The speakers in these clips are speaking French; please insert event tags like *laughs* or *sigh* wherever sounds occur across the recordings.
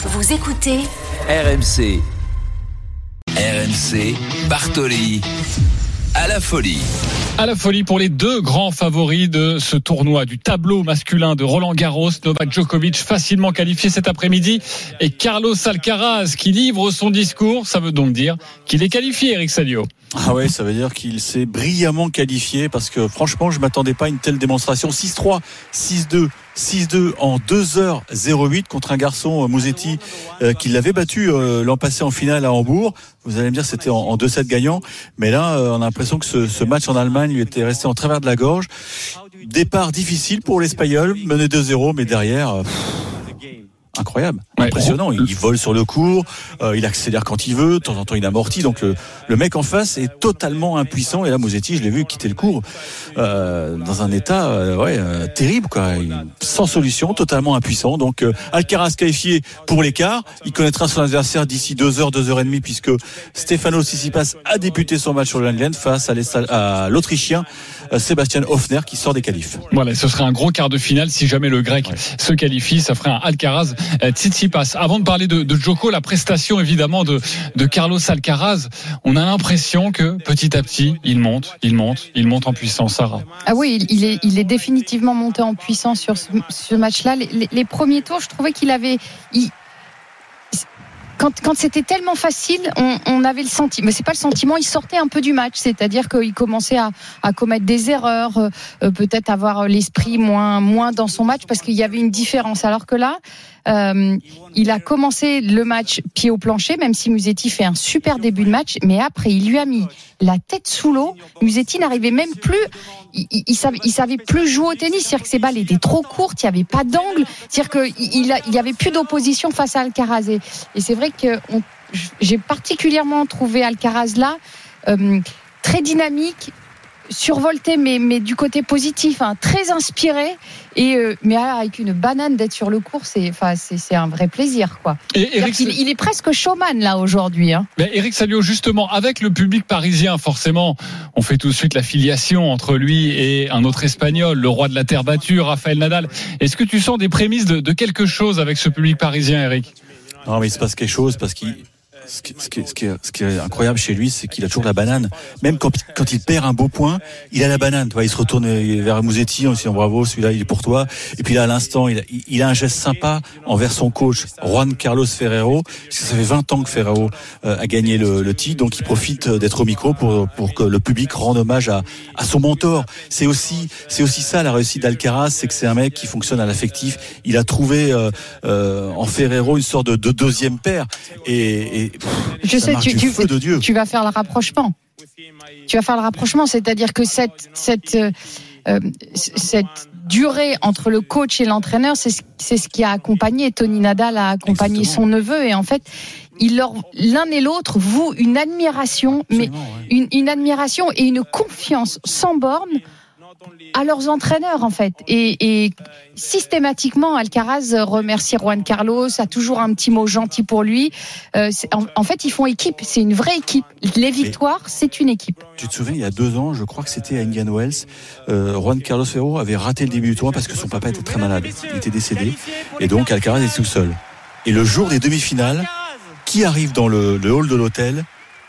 Vous écoutez RMC. RMC, Bartoli. À la folie. À la folie pour les deux grands favoris de ce tournoi du tableau masculin de Roland Garros, Novak Djokovic facilement qualifié cet après-midi et Carlos Alcaraz qui livre son discours. Ça veut donc dire qu'il est qualifié, Eric Salio. Ah ouais, ça veut dire qu'il s'est brillamment qualifié parce que franchement, je m'attendais pas à une telle démonstration. 6-3, 6-2, 6-2 en 2h08 contre un garçon euh, Mouzetti euh, qui l'avait battu euh, l'an passé en finale à Hambourg. Vous allez me dire c'était en, en 2-7 gagnant, mais là on a l'impression que ce, ce, match en Allemagne lui était resté en travers de la gorge. Départ difficile pour l'Espagnol, mené 2-0, mais derrière. Pff, incroyable, ouais, impressionnant. Il, il, vole sur le cours, euh, il accélère quand il veut, de temps en temps il amortit. Donc le, le mec en face est totalement impuissant. Et là, Mosetti, je l'ai vu quitter le cours euh, dans un état euh, ouais, terrible, quoi. sans solution, totalement impuissant. Donc Alcaraz qualifié pour l'écart. Il connaîtra son adversaire d'ici deux heures, deux heures et demie, puisque Stefano Tsitsipas a débuté son match sur le Landland face à l'Autrichien Sébastien Hoffner qui sort des qualifs. Voilà, ce serait un gros quart de finale si jamais le Grec ouais. se qualifie. Ça ferait un Alcaraz Tsitsipas. Avant de parler de, de, Joko, la prestation évidemment de, de Carlos Alcaraz, on a l'impression que petit à petit, il monte, il monte, il monte en puissance, Sarah. Ah oui, il est, il est définitivement monté en puissance sur ce, match-là. Les, premiers tours, je trouvais qu'il avait... Quand, quand c'était tellement facile, on, avait le sentiment, mais c'est pas le sentiment, il sortait un peu du match, c'est-à-dire qu'il commençait à, commettre des erreurs, euh, peut-être avoir l'esprit moins, moins dans son match parce qu'il y avait une différence. Alors que là, euh, il a commencé le match pied au plancher, même si Musetti fait un super début de match, mais après il lui a mis la tête sous l'eau. Musetti n'arrivait même plus, il, il, savait, plus jouer au tennis, c'est-à-dire que ses balles étaient trop courtes, il n'y avait pas d'angle, c'est-à-dire qu'il il y avait plus d'opposition face à Alcaraz. Et, c'est vrai que j'ai particulièrement trouvé Alcaraz là euh, très dynamique, survolté, mais, mais du côté positif, hein, très inspiré. Et euh, mais avec une banane d'être sur le cours, c'est enfin c'est un vrai plaisir quoi. Et Eric, il, il, est presque showman là aujourd'hui. Hein. Mais Eric Salio justement avec le public parisien forcément, on fait tout de suite la filiation entre lui et un autre espagnol, le roi de la terre battue, Rafael Nadal. Est-ce que tu sens des prémices de, de quelque chose avec ce public parisien, Eric? Non, mais il se passe quelque chose parce qu'il ce qui, ce, qui, ce, qui est, ce qui, est, incroyable chez lui, c'est qu'il a toujours la banane. Même quand, quand, il perd un beau point, il a la banane. Tu vois, il se retourne vers Mouzetti en disant bravo, celui-là il est pour toi. Et puis là, à l'instant, il, il, a un geste sympa envers son coach, Juan Carlos Ferrero. Ça fait 20 ans que Ferrero euh, a gagné le, le, titre, donc il profite d'être au micro pour, pour que le public rende hommage à, à son mentor. C'est aussi, c'est aussi ça la réussite d'Alcaraz, c'est que c'est un mec qui fonctionne à l'affectif. Il a trouvé euh, euh, en Ferrero une sorte de, de deuxième père. Et, et je sais, tu, tu, vas faire le rapprochement. Tu vas faire le rapprochement, c'est-à-dire que cette, cette, euh, cette durée entre le coach et l'entraîneur, c'est ce, ce qui a accompagné Tony Nadal a accompagné Exactement. son neveu et en fait, il leur l'un et l'autre vouent une admiration, Absolument, mais ouais. une, une admiration et une confiance sans borne à leurs entraîneurs en fait. Et, et, systématiquement, Alcaraz remercie Juan Carlos, a toujours un petit mot gentil pour lui. Euh, en, en, fait, ils font équipe. C'est une vraie équipe. Les victoires, c'est une équipe. Tu te souviens, il y a deux ans, je crois que c'était à Indian Wells, euh, Juan Carlos Ferro avait raté le début du tournoi parce que son papa était très malade. Il était décédé. Et donc, Alcaraz est tout seul. Et le jour des demi-finales, qui arrive dans le, le hall de l'hôtel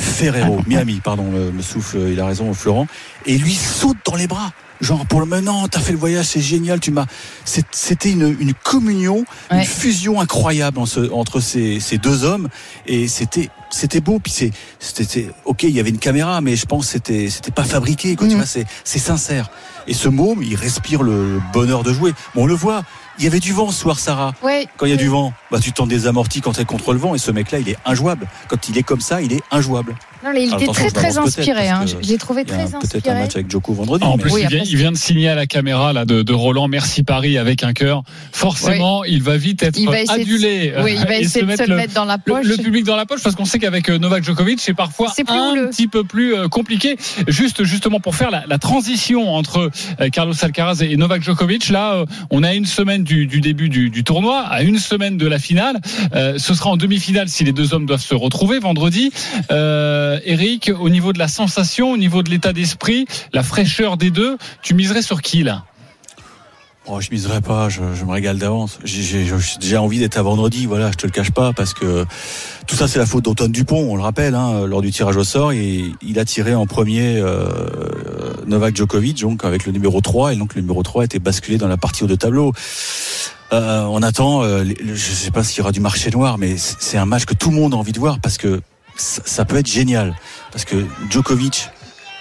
Ferrero, Miami, pardon, me, me souffle, il a raison, Florent, et lui saute dans les bras. Genre pour le maintenant t'as fait le voyage c'est génial tu m'as c'était une, une communion ouais. une fusion incroyable en ce, entre ces, ces deux hommes. Et c'était c'était beau. Puis c'est c'était ok il y avait une caméra mais je pense c'était c'était pas fabriqué quoi mmh. tu vois c'est c'est sincère. Et ce môme il respire le bonheur de jouer. Bon on le voit il y avait du vent ce soir, Sarah. Ouais. Quand il y a du vent, bah, tu tends des amortis quand tu es contre le vent. Et ce mec-là, il est injouable. Quand il est comme ça, il est injouable. Non, mais il était très très inspiré. Hein. J'ai trouvé très inspiré. Peut-être un match avec Joko vendredi. Ah, en plus, oui, il, vient, il, vient, de signer à la caméra là de, de Roland. Merci Paris avec un cœur. Forcément, oui. il va vite être va adulé. De, oui, il va essayer de se *laughs* le mettre dans la poche. Le, le public dans la poche, parce qu'on sait qu'avec euh, Novak Djokovic, c'est parfois un houleux. petit peu plus euh, compliqué. Juste justement pour faire la, la transition entre euh, Carlos Alcaraz et Novak Djokovic. Là, on a une semaine du, du début du, du, tournoi, à une semaine de la finale. Euh, ce sera en demi-finale si les deux hommes doivent se retrouver vendredi. Euh, Eric, au niveau de la sensation, au niveau de l'état d'esprit, la fraîcheur des deux, tu miserais sur qui là? Oh, je miserai pas, je, me régale d'avance. J'ai déjà envie d'être à vendredi, voilà, je te le cache pas, parce que tout ça c'est la faute d'Antoine Dupont, on le rappelle, hein, lors du tirage au sort, il a tiré en premier euh, Novak Djokovic, donc avec le numéro 3, et donc le numéro 3 a été basculé dans la partie haut de tableau. Euh, on attend, euh, je sais pas s'il y aura du marché noir, mais c'est un match que tout le monde a envie de voir parce que ça, peut être génial. Parce que Djokovic,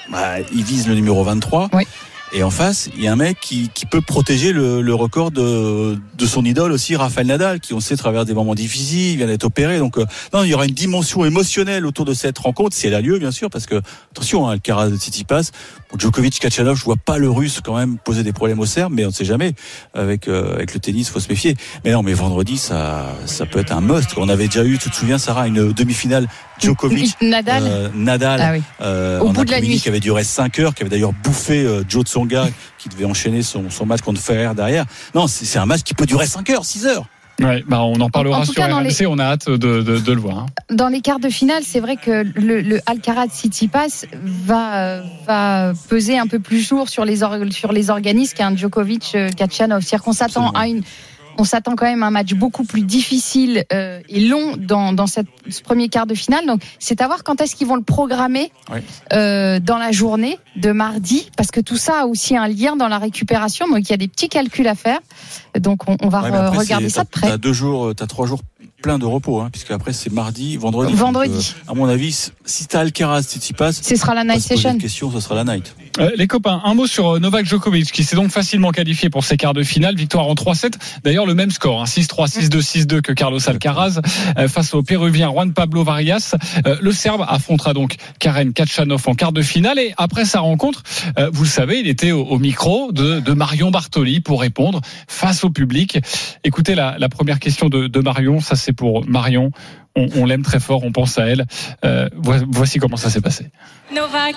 bah, il vise le numéro 23. Oui. Et en face, il y a un mec qui, qui peut protéger le, le record de, de, son idole aussi, Rafael Nadal, qui on sait travers des moments difficiles, il vient d'être opéré. Donc euh, non, il y aura une dimension émotionnelle autour de cette rencontre, si elle a lieu bien sûr, parce que attention, hein, le Cara de passe Djokovic, Kachanov, je vois pas le Russe quand même poser des problèmes au Serbe, mais on ne sait jamais. Avec euh, avec le tennis, faut se méfier. Mais non, mais vendredi, ça ça peut être un must. On avait déjà eu, tu te souviens, Sarah, une demi-finale Djokovic, Nadal, euh, Nadal, ah euh, au bout de la nuit, qui avait duré 5 heures, qui avait d'ailleurs bouffé Joe Tsonga, qui devait enchaîner son, son match contre Ferrer derrière. Non, c'est un match qui peut durer 5 heures, 6 heures. Ouais, bah on en parlera sur RMC, on a hâte de, de, de le voir. Hein. Dans les quarts de finale, c'est vrai que le, le Alcaraz City Pass va, va peser un peu plus lourd sur les, sur les organismes qu'un Djokovic Kachanov. C'est-à-dire qu'on s'attend à une on s'attend quand même à un match beaucoup plus difficile euh, et long dans, dans cette, ce premier quart de finale. Donc, c'est à voir quand est-ce qu'ils vont le programmer euh, dans la journée de mardi, parce que tout ça a aussi un lien dans la récupération. Donc, il y a des petits calculs à faire. Donc, on, on va regarder ça de près. T'as deux jours, t'as trois jours plein de repos, hein, puisque après c'est mardi, vendredi. Vendredi. Euh, à mon avis, si t'as Alcaraz, si tu passes, ce sera la night session. question, ce sera la night. Euh, les copains, un mot sur euh, Novak Djokovic, qui s'est donc facilement qualifié pour ses quarts de finale, victoire en 3-7. D'ailleurs, le même score, hein, 6-3, 6-2, 6-2 que Carlos Alcaraz face au Péruvien Juan Pablo Varias. le Serbe affrontera donc Karen Kachanov en quart de finale et après sa rencontre, vous le savez, il était au, micro de, Marion Bartoli pour répondre face au public. Écoutez la, première question de, Marion, ça c'est pour Marion. On, l'aime très fort, on pense à elle. Euh, voici comment ça s'est passé. Novak,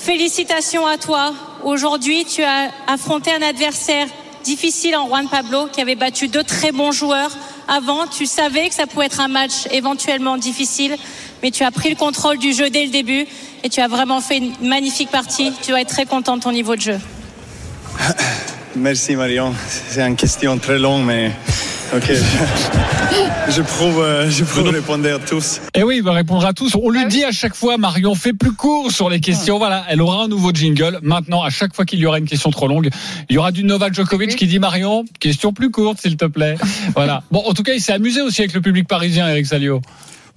félicitations à toi. Aujourd'hui, tu as affronté un adversaire difficile en Juan Pablo qui avait battu deux très bons joueurs. Avant, tu savais que ça pouvait être un match éventuellement difficile, mais tu as pris le contrôle du jeu dès le début et tu as vraiment fait une magnifique partie. Tu dois être très content de ton niveau de jeu. Merci Marion. C'est une question très longue, mais ok. *laughs* Je prouve, euh, je prouve répondre à tous. Et eh oui, il va répondre à tous. On lui ah dit à chaque fois, Marion, fais plus court sur les questions. Voilà, elle aura un nouveau jingle. Maintenant, à chaque fois qu'il y aura une question trop longue, il y aura du Novak Djokovic qui dit Marion, question plus courte, s'il te plaît. *laughs* Voilà. Bon, en tout cas, il s'est amusé aussi avec le public parisien, Eric Salio.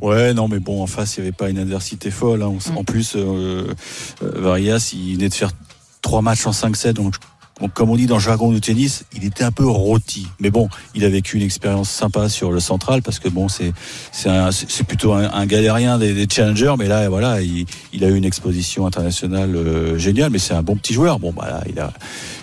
Ouais, non, mais bon, en face, il n'y avait pas une adversité folle. Hein. En mm. plus, euh, euh, Varias, il venait de faire trois matchs en 5-7, donc comme on dit dans le jargon du tennis, il était un peu rôti. Mais bon, il a vécu une expérience sympa sur le central parce que bon, c'est c'est plutôt un, galérien des, challengers, mais là voilà, il, il, a eu une exposition internationale euh, géniale. Mais c'est un bon petit joueur. Bon, bah là, il a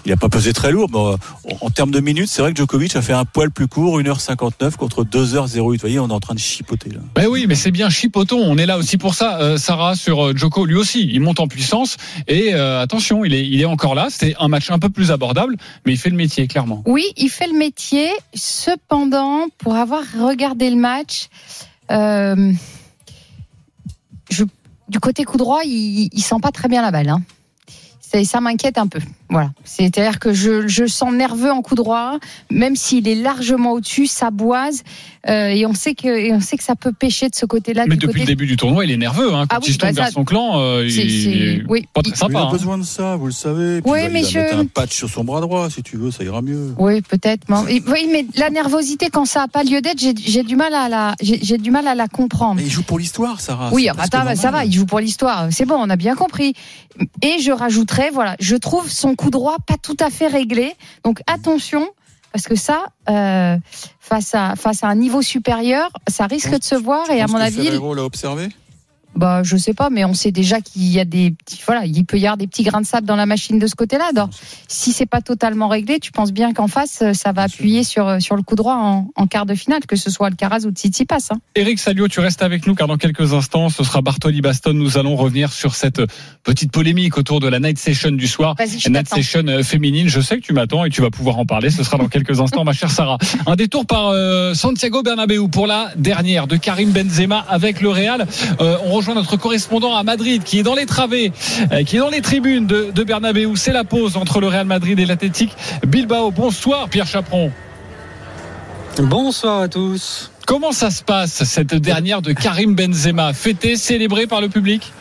il a pas pesé très lourd. Mais, en, termes de minutes, c'est vrai que Djokovic a fait un poil plus court, 1h59 contre 2h08. Vous voyez, on est en train de chipoter là. Ben oui, mais c'est bien chipotons. On est là aussi pour ça. Euh, Sarah sur euh, Djoko, lui aussi, il monte en puissance et attention, il est il est encore là. C'était un match un peu plus abordable, mais il fait le métier, clairement. Oui, il fait le métier. Cependant, pour avoir regardé le match, euh, du côté coup droit, il, il sent pas très bien la balle. Hein. Ça, m'inquiète un peu. Voilà. C'est-à-dire que je, je sens nerveux en coup droit, même s'il est largement au-dessus, ça boise. Euh, et on sait que et on sait que ça peut pêcher de ce côté-là. Mais depuis le début du tournoi, il est nerveux. Hein. Quand ah il tombe bah vers son clan, euh, il oui. pas très sympa. Il a hein. besoin de ça, vous le savez. oui, mais je... mettre un patch sur son bras droit, si tu veux, ça ira mieux. Oui, peut-être. Oui, mais la nervosité quand ça a pas lieu d'être, j'ai du mal à la, j'ai du mal à la comprendre. Mais il joue pour l'histoire, Sarah. Oui, ça, ça va, il joue pour l'histoire. C'est bon, on a bien compris. Et je rajouterais, voilà, je trouve son coup droit pas tout à fait réglé. Donc attention, parce que ça, euh, face à face à un niveau supérieur, ça risque de se voir. Et à mon avis, Ferrero l'a observé. Bah, je sais pas, mais on sait déjà qu'il y a des petits, voilà, il peut y avoir des petits grains de sable dans la machine de ce côté-là. Donc, si c'est pas totalement réglé, tu penses bien qu'en face, euh, ça va appuyer sur euh, sur le coup droit en, quart de finale, que ce soit Alcaraz ou Tsitsipas. Hein. Eric Salio, tu restes avec nous car dans quelques instants, ce sera Bartoli Baston. Nous allons revenir sur cette petite polémique autour de la night session du soir, la night session euh, féminine. Je sais que tu m'attends et tu vas pouvoir en parler. Ce sera dans quelques *laughs* instants, ma chère Sarah. Un détour par Santiago Bernabéu pour la dernière de Karim Benzema avec le Real. on rejoint notre correspondant à Madrid qui est dans les travées, euh, qui est dans les tribunes de, de Bernabeu. C'est la pause entre le Real Madrid et l'Athletic Bilbao. Bonsoir Pierre Chaperon. Bonsoir à tous. Comment ça se passe cette dernière de Karim Benzema, fêtée, célébrée par le public?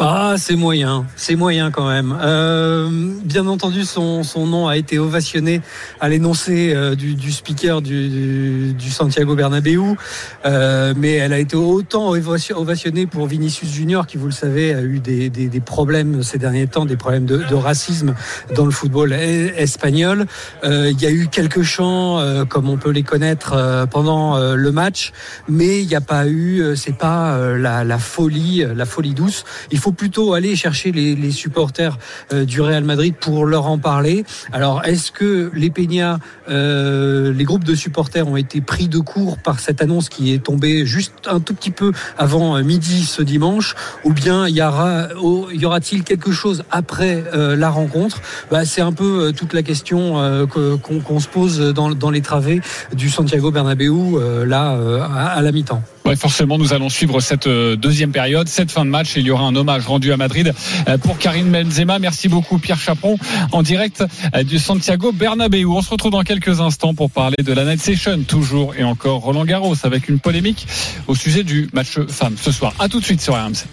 Ah, c'est moyen, c'est moyen quand même. Euh, bien entendu, son, son, nom a été ovationné à l'énoncé euh, du, du, speaker du, du, Santiago Bernabéu, euh, mais elle a été autant ovationnée pour Vinicius Junior, qui, vous le savez, a eu des, des, des problèmes ces derniers temps, des problèmes de, de racisme dans le football espagnol. Euh, il y a eu quelques chants, euh, comme on peut les connaître pendant le match, mais il n'y a pas eu, c'est pas la, la, folie, la folie douce. Faut plutôt aller chercher les, les supporters euh, du Real Madrid pour leur en parler. Alors, est-ce que les Peña, euh, les groupes de supporters ont été pris de court par cette annonce qui est tombée juste un tout petit peu avant euh, midi ce dimanche, ou bien y aura, y aura-t-il quelque chose après euh, la rencontre? Bah, C'est un peu euh, toute la question qu'on se pose dans, dans, les travées du Santiago Bernabéu là à, à la mi-temps. Ouais, forcément, nous allons suivre cette deuxième période, cette fin de match. Il y aura un hommage rendu à Madrid euh, pour Karim Benzema. Merci beaucoup Pierre Chaperon en direct euh, du Santiago Bernabéu. On se retrouve dans quelques instants pour parler de la Night Session, toujours et encore Roland Garros avec une polémique au sujet du match femme ce soir. À tout de suite sur RMC.